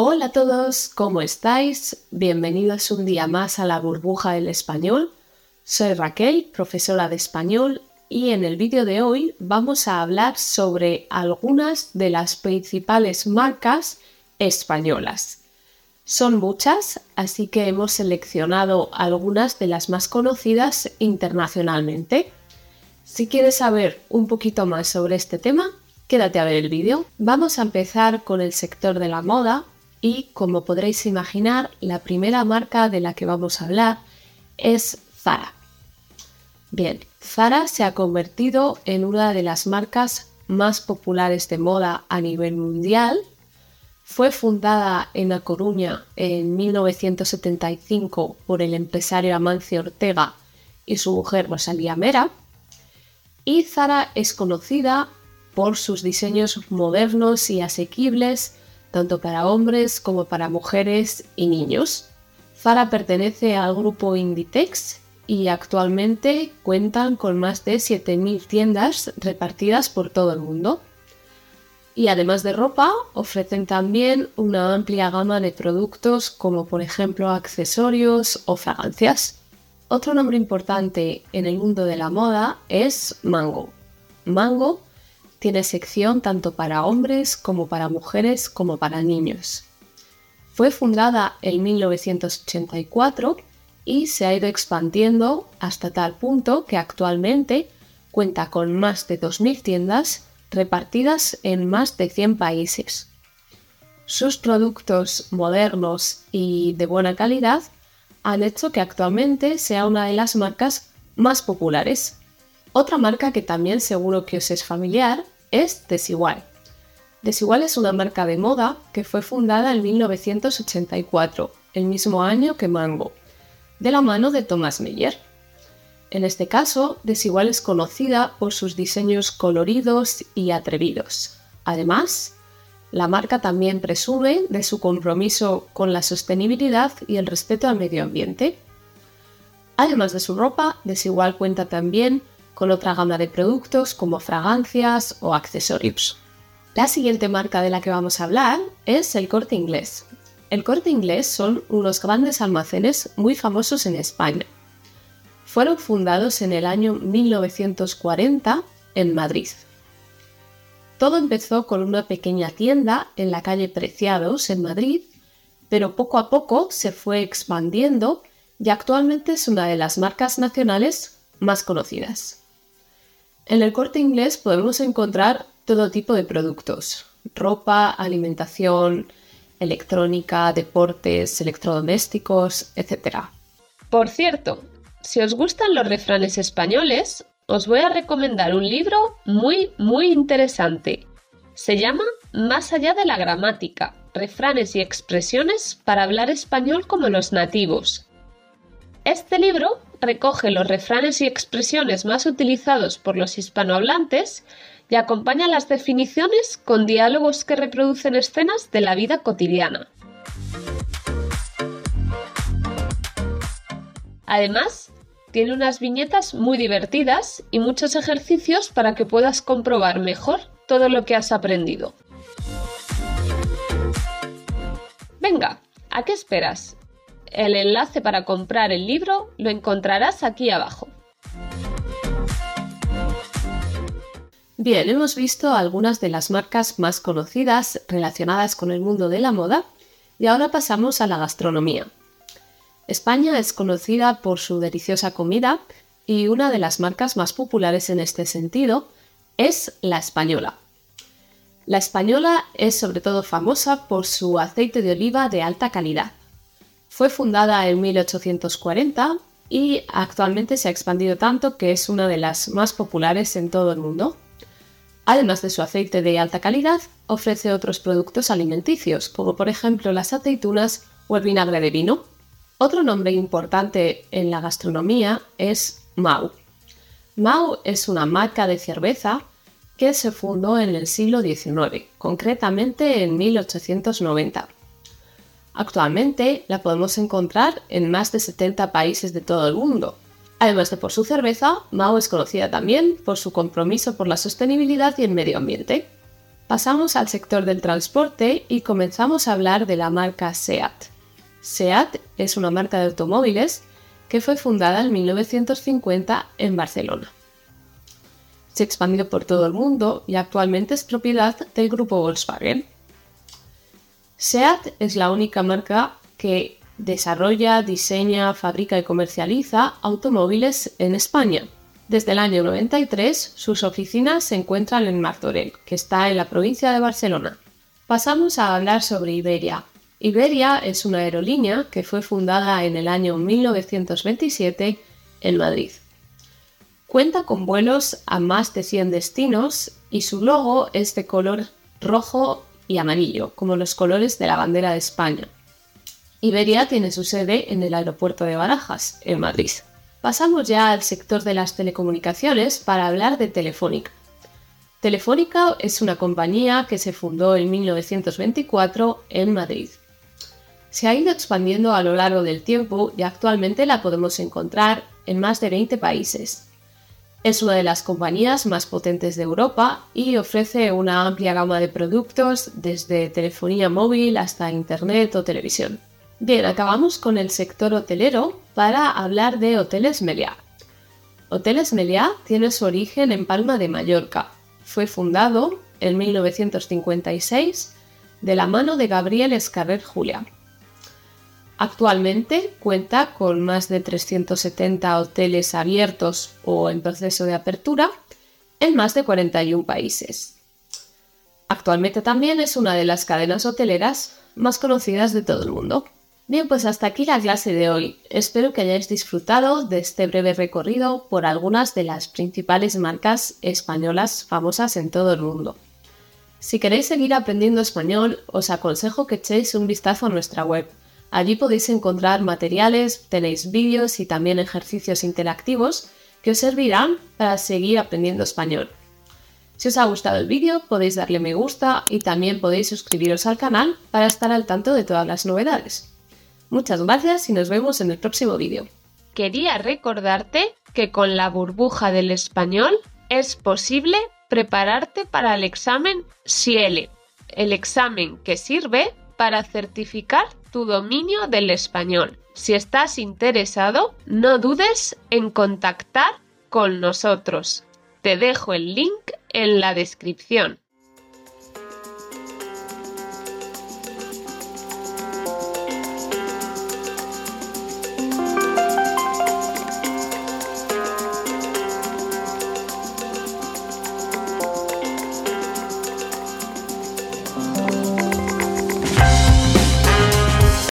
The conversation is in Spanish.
Hola a todos, ¿cómo estáis? Bienvenidos un día más a la burbuja del español. Soy Raquel, profesora de español, y en el vídeo de hoy vamos a hablar sobre algunas de las principales marcas españolas. Son muchas, así que hemos seleccionado algunas de las más conocidas internacionalmente. Si quieres saber un poquito más sobre este tema, quédate a ver el vídeo. Vamos a empezar con el sector de la moda y como podréis imaginar, la primera marca de la que vamos a hablar es Zara. Bien, Zara se ha convertido en una de las marcas más populares de moda a nivel mundial. Fue fundada en La Coruña en 1975 por el empresario Amancio Ortega y su mujer Rosalía Mera. Y Zara es conocida por sus diseños modernos y asequibles tanto para hombres como para mujeres y niños. Zara pertenece al grupo Inditex y actualmente cuentan con más de 7.000 tiendas repartidas por todo el mundo. Y además de ropa, ofrecen también una amplia gama de productos como por ejemplo accesorios o fragancias. Otro nombre importante en el mundo de la moda es Mango. Mango tiene sección tanto para hombres como para mujeres como para niños. Fue fundada en 1984 y se ha ido expandiendo hasta tal punto que actualmente cuenta con más de 2.000 tiendas repartidas en más de 100 países. Sus productos modernos y de buena calidad han hecho que actualmente sea una de las marcas más populares otra marca que también seguro que os es familiar es Desigual. Desigual es una marca de moda que fue fundada en 1984, el mismo año que Mango, de la mano de Thomas Meyer. En este caso, Desigual es conocida por sus diseños coloridos y atrevidos. Además, la marca también presume de su compromiso con la sostenibilidad y el respeto al medio ambiente. Además de su ropa, Desigual cuenta también con otra gama de productos como fragancias o accesorios. La siguiente marca de la que vamos a hablar es el Corte Inglés. El Corte Inglés son unos grandes almacenes muy famosos en España. Fueron fundados en el año 1940 en Madrid. Todo empezó con una pequeña tienda en la calle Preciados, en Madrid, pero poco a poco se fue expandiendo y actualmente es una de las marcas nacionales más conocidas. En el corte inglés podemos encontrar todo tipo de productos, ropa, alimentación, electrónica, deportes, electrodomésticos, etc. Por cierto, si os gustan los refranes españoles, os voy a recomendar un libro muy, muy interesante. Se llama Más allá de la gramática, refranes y expresiones para hablar español como los nativos. Este libro recoge los refranes y expresiones más utilizados por los hispanohablantes y acompaña las definiciones con diálogos que reproducen escenas de la vida cotidiana. Además, tiene unas viñetas muy divertidas y muchos ejercicios para que puedas comprobar mejor todo lo que has aprendido. Venga, ¿a qué esperas? El enlace para comprar el libro lo encontrarás aquí abajo. Bien, hemos visto algunas de las marcas más conocidas relacionadas con el mundo de la moda y ahora pasamos a la gastronomía. España es conocida por su deliciosa comida y una de las marcas más populares en este sentido es la española. La española es sobre todo famosa por su aceite de oliva de alta calidad. Fue fundada en 1840 y actualmente se ha expandido tanto que es una de las más populares en todo el mundo. Además de su aceite de alta calidad, ofrece otros productos alimenticios, como por ejemplo las aceitunas o el vinagre de vino. Otro nombre importante en la gastronomía es Mau. Mau es una marca de cerveza que se fundó en el siglo XIX, concretamente en 1890. Actualmente la podemos encontrar en más de 70 países de todo el mundo. Además de por su cerveza, Mao es conocida también por su compromiso por la sostenibilidad y el medio ambiente. Pasamos al sector del transporte y comenzamos a hablar de la marca SEAT. SEAT es una marca de automóviles que fue fundada en 1950 en Barcelona. Se expandió por todo el mundo y actualmente es propiedad del grupo Volkswagen. SEAT es la única marca que desarrolla, diseña, fabrica y comercializa automóviles en España. Desde el año 93, sus oficinas se encuentran en Martorell, que está en la provincia de Barcelona. Pasamos a hablar sobre Iberia. Iberia es una aerolínea que fue fundada en el año 1927 en Madrid. Cuenta con vuelos a más de 100 destinos y su logo es de color rojo y amarillo, como los colores de la bandera de España. Iberia tiene su sede en el aeropuerto de Barajas, en Madrid. Pasamos ya al sector de las telecomunicaciones para hablar de Telefónica. Telefónica es una compañía que se fundó en 1924 en Madrid. Se ha ido expandiendo a lo largo del tiempo y actualmente la podemos encontrar en más de 20 países. Es una de las compañías más potentes de Europa y ofrece una amplia gama de productos desde telefonía móvil hasta Internet o televisión. Bien, acabamos con el sector hotelero para hablar de Hoteles Meliá. Hoteles Meliá tiene su origen en Palma de Mallorca. Fue fundado en 1956 de la mano de Gabriel Escarrer Julia, Actualmente cuenta con más de 370 hoteles abiertos o en proceso de apertura en más de 41 países. Actualmente también es una de las cadenas hoteleras más conocidas de todo el mundo. Bien, pues hasta aquí la clase de hoy. Espero que hayáis disfrutado de este breve recorrido por algunas de las principales marcas españolas famosas en todo el mundo. Si queréis seguir aprendiendo español, os aconsejo que echéis un vistazo a nuestra web Allí podéis encontrar materiales, tenéis vídeos y también ejercicios interactivos que os servirán para seguir aprendiendo español. Si os ha gustado el vídeo podéis darle me gusta y también podéis suscribiros al canal para estar al tanto de todas las novedades. Muchas gracias y nos vemos en el próximo vídeo. Quería recordarte que con la burbuja del español es posible prepararte para el examen SIELE, el examen que sirve para certificar tu dominio del español. Si estás interesado, no dudes en contactar con nosotros. Te dejo el link en la descripción.